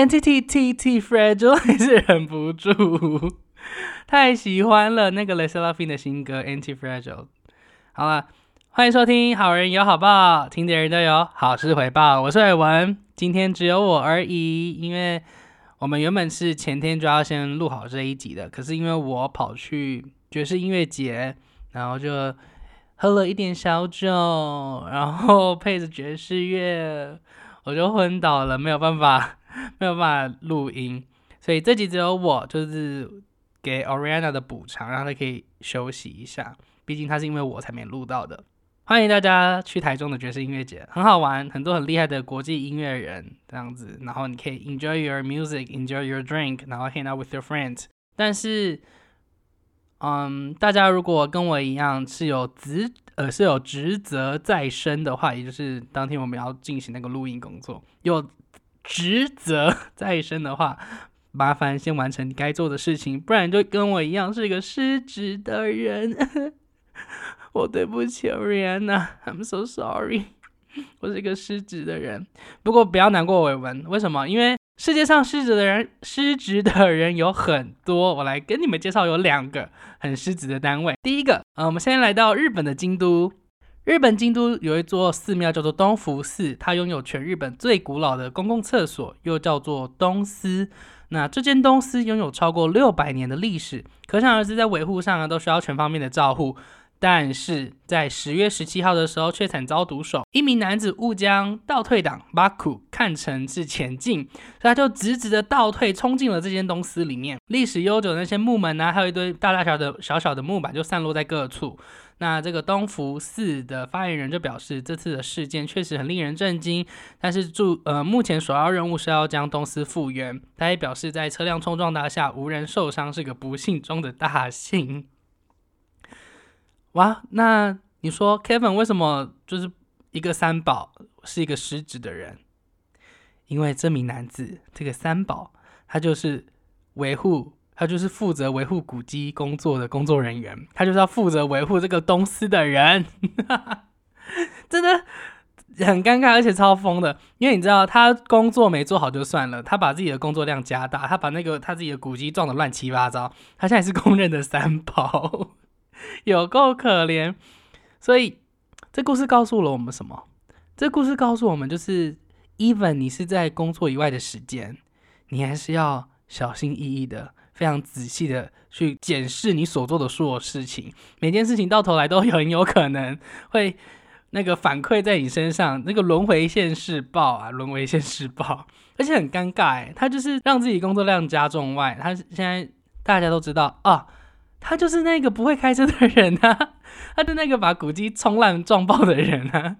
Entity T T Fragile 还是忍不住，太喜欢了那个 l e s e l a f i n 的新歌 Anti Fragile。好了，欢迎收听好人有好报，听的人都有好事回报。我是伟文，今天只有我而已，因为我们原本是前天就要先录好这一集的，可是因为我跑去爵士音乐节，然后就喝了一点小酒，然后配着爵士乐，我就昏倒了，没有办法。没有办法录音，所以这集只有我，就是给 Oriana 的补偿，让她可以休息一下。毕竟她是因为我才没录到的。欢迎大家去台中的爵士音乐节，很好玩，很多很厉害的国际音乐人这样子。然后你可以 enjoy your music，enjoy your drink，然后 hang out with your friends。但是，嗯，大家如果跟我一样是有职呃是有职责在身的话，也就是当天我们要进行那个录音工作，有。职责在身的话，麻烦先完成你该做的事情，不然就跟我一样是一个失职的人。我对不起，Rihanna，I'm so sorry，我是一个失职的人。不过不要难过，伟文，为什么？因为世界上失职的人，失职的人有很多。我来跟你们介绍有两个很失职的单位。第一个，呃，我们先来到日本的京都。日本京都有一座寺庙叫做东福寺，它拥有全日本最古老的公共厕所，又叫做东司。那这间东司拥有超过六百年的历史，可想而知，在维护上呢都需要全方面的照护。但是在十月十七号的时候，却惨遭毒手。一名男子误将倒退党巴库看成是前进，所以他就直直的倒退，冲进了这间东司里面。历史悠久的那些木门啊，还有一堆大大小的小小的木板，就散落在各处。那这个东福寺的发言人就表示，这次的事件确实很令人震惊，但是注呃，目前首要任务是要将东司复原。他也表示，在车辆冲撞大下，无人受伤，是个不幸中的大幸。哇，那你说 Kevin 为什么就是一个三宝是一个失职的人？因为这名男子这个三宝，他就是维护。他就是负责维护古迹工作的工作人员，他就是要负责维护这个东司的人，真的很尴尬，而且超疯的。因为你知道，他工作没做好就算了，他把自己的工作量加大，他把那个他自己的古迹撞得乱七八糟。他现在是公认的三宝，有够可怜。所以这故事告诉了我们什么？这故事告诉我们，就是 even 你是在工作以外的时间，你还是要小心翼翼的。非常仔细的去检视你所做的所有事情，每件事情到头来都 很有可能会那个反馈在你身上，那个轮回现世报啊，轮回现世报，而且很尴尬哎，他就是让自己工作量加重外，他现在大家都知道啊，他就是那个不会开车的人啊，他是那个把古迹冲烂撞爆的人啊，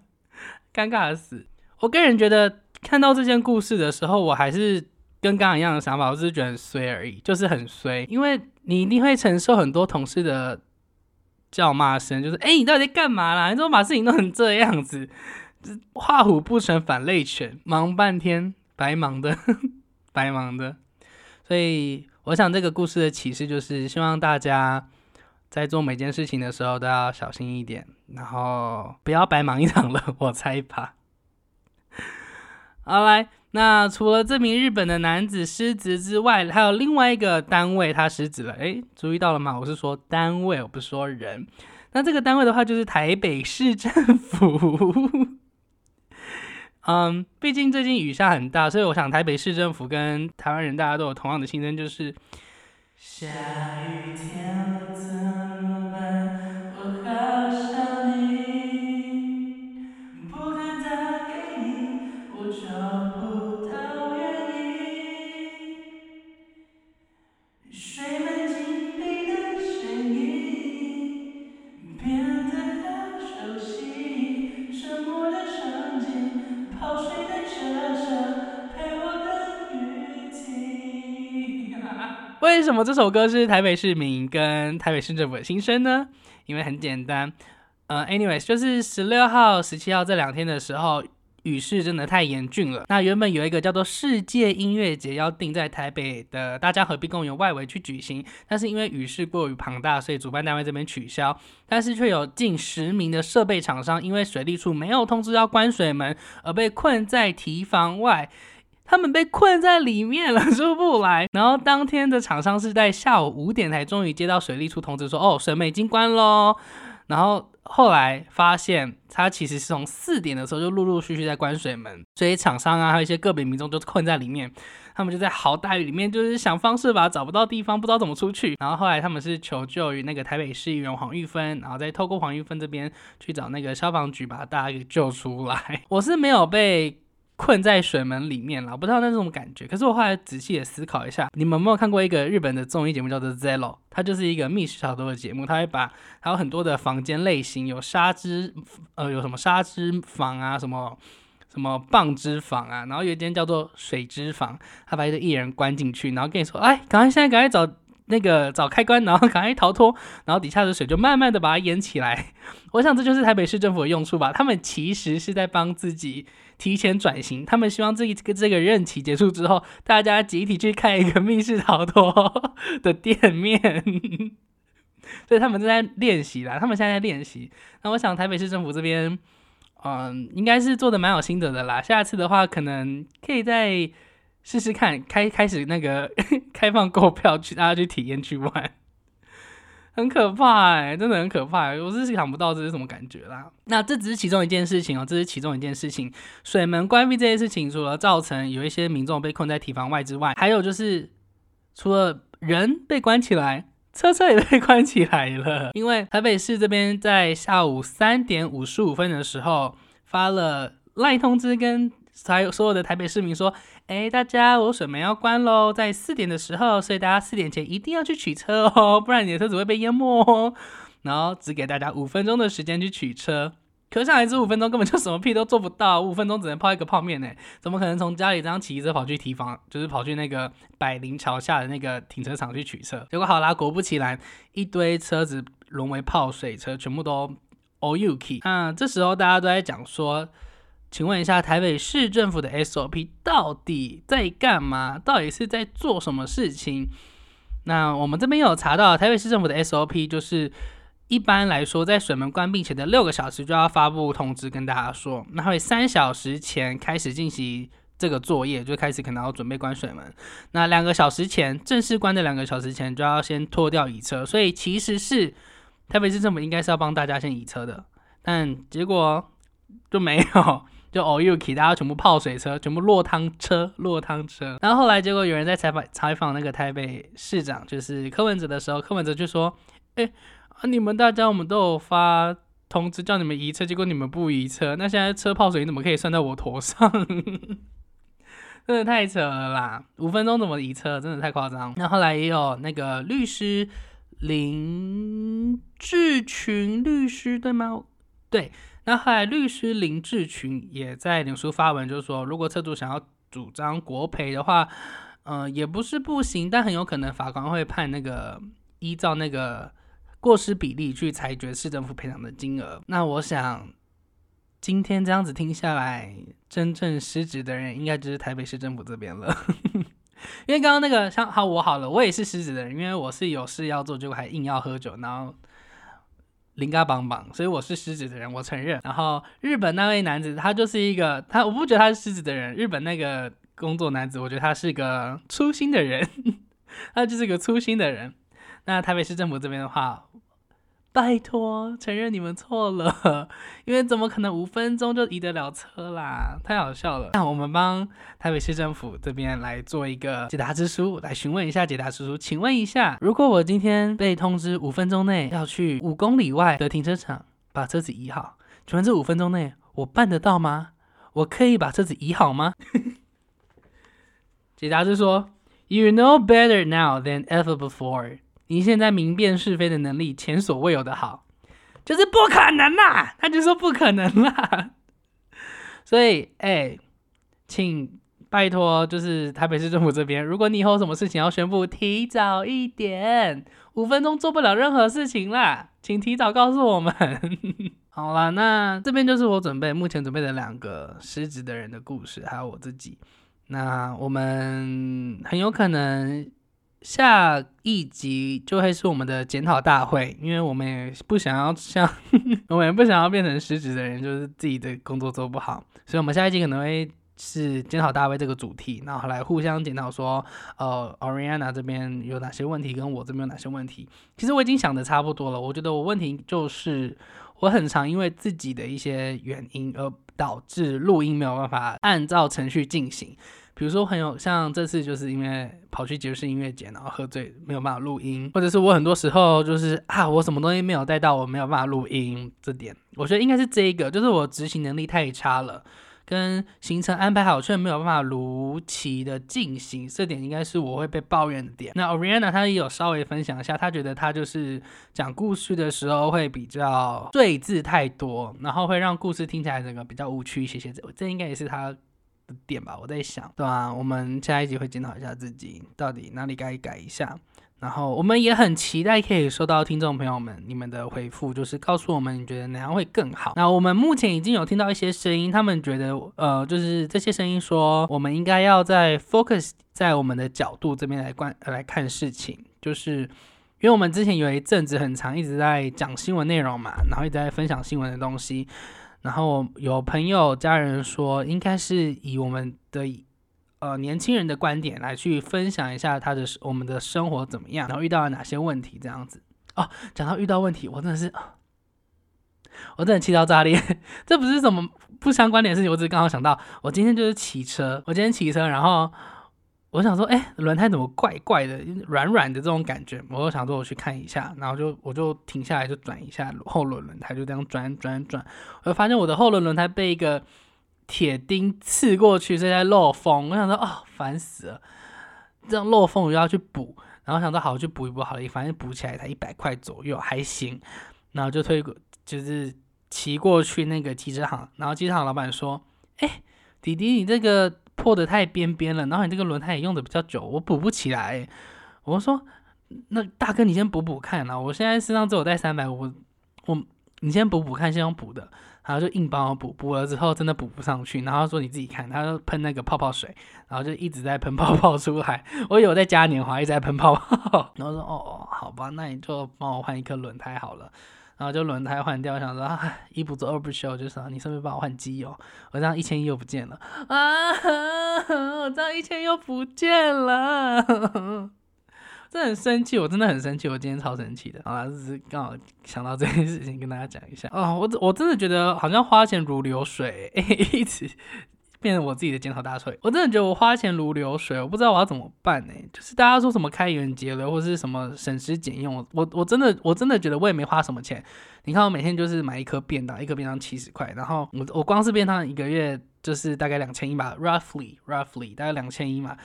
尴尬死。我个人觉得看到这件故事的时候，我还是。跟刚刚一样的想法，我只是觉得很衰而已，就是很衰，因为你一定会承受很多同事的叫骂声，就是哎，你到底在干嘛啦？你怎么把事情弄成这样子？画虎不成反类犬，忙半天白忙的，白忙的。所以我想这个故事的启示就是，希望大家在做每件事情的时候都要小心一点，然后不要白忙一场了。我猜吧。好来。那除了这名日本的男子失职之外，还有另外一个单位他失职了。诶，注意到了吗？我是说单位，我不是说人。那这个单位的话，就是台北市政府。嗯，毕竟最近雨下很大，所以我想台北市政府跟台湾人大家都有同样的心声，就是下雨天怎么办？我好想为什么这首歌是台北市民跟台北市政府的心声呢？因为很简单，呃，anyways，就是十六号、十七号这两天的时候，雨势真的太严峻了。那原本有一个叫做世界音乐节要定在台北的大家河滨公园外围去举行，但是因为雨势过于庞大，所以主办单位这边取消。但是却有近十名的设备厂商因为水利处没有通知要关水门，而被困在堤防外。他们被困在里面了，出不来。然后当天的厂商是在下午五点才终于接到水利处通知说，哦，水门已经关喽。然后后来发现，他其实是从四点的时候就陆陆续续在关水门，所以厂商啊，还有一些个别民众就困在里面。他们就在好大雨里面，就是想方设法找不到地方，不知道怎么出去。然后后来他们是求救于那个台北市议员黄玉芬，然后再透过黄玉芬这边去找那个消防局，把大家给救出来。我是没有被。困在水门里面了，不知道那种感觉。可是我后来仔细的思考一下，你们有没有看过一个日本的综艺节目叫做《Zero》？它就是一个密室逃脱的节目，它会把还有很多的房间类型，有沙之呃有什么沙之房啊，什么什么棒之房啊，然后有一间叫做水之房，他把一个艺人关进去，然后跟你说，哎，赶快现在赶快找那个找开关，然后赶快逃脱，然后底下的水就慢慢的把它淹起来。我想这就是台北市政府的用处吧，他们其实是在帮自己。提前转型，他们希望这一个这个任期结束之后，大家集体去开一个密室逃脱的店面，所以他们正在练习啦。他们现在在练习。那我想台北市政府这边，嗯，应该是做的蛮有心得的啦。下次的话，可能可以再试试看，开开始那个 开放购票去，大家去体验去玩。很可怕哎，真的很可怕，我是想不到这是什么感觉啦。那这只是其中一件事情哦，这是其中一件事情。水门关闭这件事情，除了造成有一些民众被困在体房外之外，还有就是除了人被关起来，车车也被关起来了。因为台北市这边在下午三点五十五分的时候发了赖通知，跟还有所有的台北市民说。哎，大家，我水门要关喽，在四点的时候，所以大家四点前一定要去取车哦，不然你的车子会被淹没哦。然后只给大家五分钟的时间去取车，可想而知，五分钟根本就什么屁都做不到，五分钟只能泡一个泡面呢，怎么可能从家里这样骑车跑去提房，就是跑去那个百灵桥下的那个停车场去取车？结果好啦，果不其然，一堆车子沦为泡水车，全部都 all you key。那这时候大家都在讲说。请问一下，台北市政府的 SOP 到底在干嘛？到底是在做什么事情？那我们这边有查到，台北市政府的 SOP 就是一般来说，在水门关闭前的六个小时就要发布通知跟大家说，那会三小时前开始进行这个作业，就开始可能要准备关水门。那两个小时前正式关的两个小时前就要先拖掉移车，所以其实是台北市政府应该是要帮大家先移车的，但结果就没有。就 all you k 大家全部泡水车，全部落汤车，落汤车。然后后来结果有人在采访采访那个台北市长，就是柯文哲的时候，柯文哲就说：“哎，你们大家我们都有发通知叫你们移车，结果你们不移车，那现在车泡水你怎么可以算在我头上？真的太扯了啦！五分钟怎么移车？真的太夸张。那后来也有那个律师林志群律师对吗？对。”那后来，律师林志群也在脸书发文，就是说，如果车主想要主张国赔的话，嗯，也不是不行，但很有可能法官会判那个依照那个过失比例去裁决市政府赔偿的金额。那我想，今天这样子听下来，真正失职的人应该就是台北市政府这边了，因为刚刚那个像好我好了，我也是失职的人，因为我是有事要做，结果还硬要喝酒，然后。零嘎邦邦，所以我是狮子的人，我承认。然后日本那位男子，他就是一个他，我不觉得他是狮子的人。日本那个工作男子，我觉得他是个粗心的人，他就是个粗心的人。那台北市政府这边的话。拜托，承认你们错了，因为怎么可能五分钟就移得了车啦？太好笑了。那我们帮台北市政府这边来做一个解答之书，来询问一下解答之书。请问一下，如果我今天被通知五分钟内要去五公里外的停车场把车子移好，请问这五分钟内我办得到吗？我可以把车子移好吗？解答之说，You know better now than ever before. 你现在明辨是非的能力前所未有的好，就是不可能啦！他就说不可能啦。所以，哎，请拜托，就是台北市政府这边，如果你以后有什么事情要宣布，提早一点，五分钟做不了任何事情啦，请提早告诉我们。好啦，那这边就是我准备目前准备的两个失职的人的故事，还有我自己。那我们很有可能。下一集就会是我们的检讨大会，因为我们也不想要像 我们也不想要变成失职的人，就是自己的工作做不好，所以我们下一集可能会是检讨大会这个主题，然后来互相检讨说，呃，Oriana 这边有哪些问题，跟我这边有哪些问题。其实我已经想的差不多了，我觉得我问题就是我很常因为自己的一些原因而导致录音没有办法按照程序进行。比如说很有像这次就是因为跑去爵士音乐节，然后喝醉没有办法录音，或者是我很多时候就是啊我什么东西没有带到，我没有办法录音。这点我觉得应该是这一个，就是我执行能力太差了。跟行程安排好却没有办法如期的进行，这点应该是我会被抱怨的点。那 Oriana 她也有稍微分享一下，她觉得她就是讲故事的时候会比较赘字太多，然后会让故事听起来整个比较无趣一些些。这这应该也是她点吧？我在想，对吧？我们下一集会检讨一下自己到底哪里该改一下。然后我们也很期待可以收到听众朋友们你们的回复，就是告诉我们你觉得哪样会更好。那我们目前已经有听到一些声音，他们觉得呃，就是这些声音说我们应该要在 focus 在我们的角度这边来观来看事情，就是因为我们之前有一阵子很长一直在讲新闻内容嘛，然后一直在分享新闻的东西，然后有朋友家人说应该是以我们的。呃，年轻人的观点来去分享一下他的我们的生活怎么样，然后遇到了哪些问题这样子哦。讲到遇到问题，我真的是，我真的气到炸裂。这不是什么不相关的事情，我只是刚好想到，我今天就是骑车，我今天骑车，然后我想说，哎，轮胎怎么怪怪的，软软的这种感觉，我就想说我去看一下，然后就我就停下来就转一下后轮轮胎，就这样转转转，我就发现我的后轮轮胎被一个。铁钉刺过去，所以在漏风。我想说，哦，烦死了！这样漏风我又要去补，然后想说，好，去补一补好了，反正补起来才一百块左右，还行。然后就推过，就是骑过去那个机车行，然后机车行老板说：“哎，弟弟，你这个破的太边边了，然后你这个轮胎也用的比较久，我补不起来。”我说：“那大哥，你先补补看啊！我现在身上只有带三百五，我你先补补看，先用补的。”然后就硬帮我补，补了之后真的补不上去，然后说你自己看，他就喷那个泡泡水，然后就一直在喷泡泡出来。我以为在嘉年华一直在喷泡泡，然后说哦，好吧，那你就帮我换一颗轮胎好了。然后就轮胎换掉，想说啊，一不做二不休，就说你顺便帮我换机油。我这样一千一又不见了啊，我这样一千又不见了。真的很生气，我真的很生气，我今天超生气的。好啦，只是刚好想到这件事情，跟大家讲一下。哦，我我真的觉得好像花钱如流水，一直变成我自己的检讨大会。我真的觉得我花钱如流水，我不知道我要怎么办呢？就是大家说什么开源节流，或是什么省吃俭用，我我真的我真的觉得我也没花什么钱。你看我每天就是买一颗便当，一颗便当七十块，然后我我光是便当一个月就是大概两千一吧，roughly roughly 大概两千一嘛。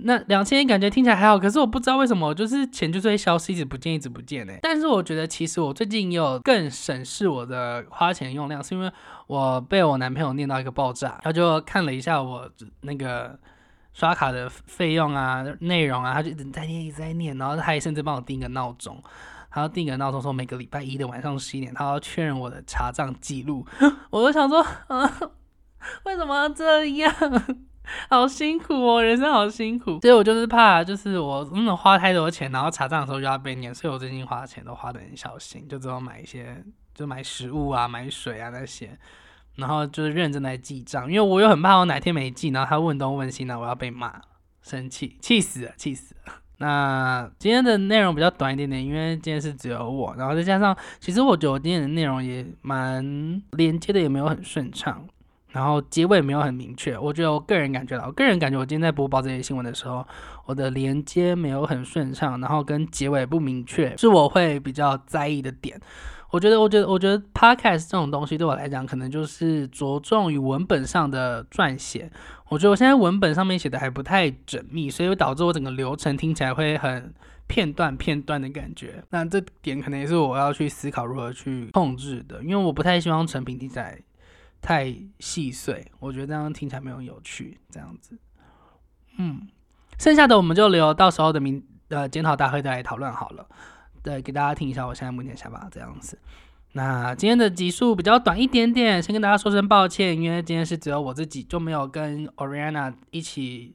那两千感觉听起来还好，可是我不知道为什么，就是钱就是会消失，一直不见，一直不见呢。但是我觉得其实我最近也有更审视我的花钱用量，是因为我被我男朋友念到一个爆炸，他就看了一下我那个刷卡的费用啊、内容啊，他就一直在念，一直在念，然后他还甚至帮我定个闹钟，他要定个闹钟说每个礼拜一的晚上十一点，他要确认我的查账记录。我就想说，啊，为什么这样？好辛苦哦，人生好辛苦，所以我就是怕，就是我真的花太多钱，然后查账的时候就要被念，所以我最近花钱都花的很小心，就只有买一些，就买食物啊、买水啊那些，然后就是认真来记账，因为我又很怕我哪天没记，然后他问东问西，那我要被骂，生气，气死了，气死了。那今天的内容比较短一点点，因为今天是只有我，然后再加上，其实我觉得我今天的内容也蛮连接的，也没有很顺畅。然后结尾没有很明确，我觉得我个人感觉到，我个人感觉我今天在播报这些新闻的时候，我的连接没有很顺畅，然后跟结尾不明确，是我会比较在意的点。我觉得，我觉得，我觉得 podcast 这种东西对我来讲，可能就是着重于文本上的撰写。我觉得我现在文本上面写的还不太缜密，所以导致我整个流程听起来会很片段片段的感觉。那这点可能也是我要去思考如何去控制的，因为我不太希望成品听起来。太细碎，我觉得这样听起来没有有趣。这样子，嗯，剩下的我们就留到时候的明呃检讨大会再来讨论好了。对，给大家听一下我现在目前想法这样子。那今天的集数比较短一点点，先跟大家说声抱歉，因为今天是只有我自己，就没有跟 Oriana 一起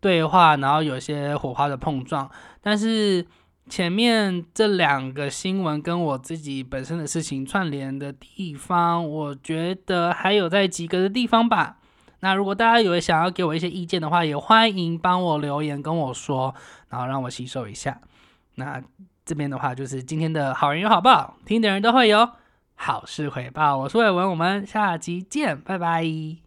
对话，然后有一些火花的碰撞，但是。前面这两个新闻跟我自己本身的事情串联的地方，我觉得还有在及格的地方吧。那如果大家有想要给我一些意见的话，也欢迎帮我留言跟我说，然后让我吸收一下。那这边的话就是今天的好人有好报，听的人都会有好事回报。我是伟文，我们下集见，拜拜。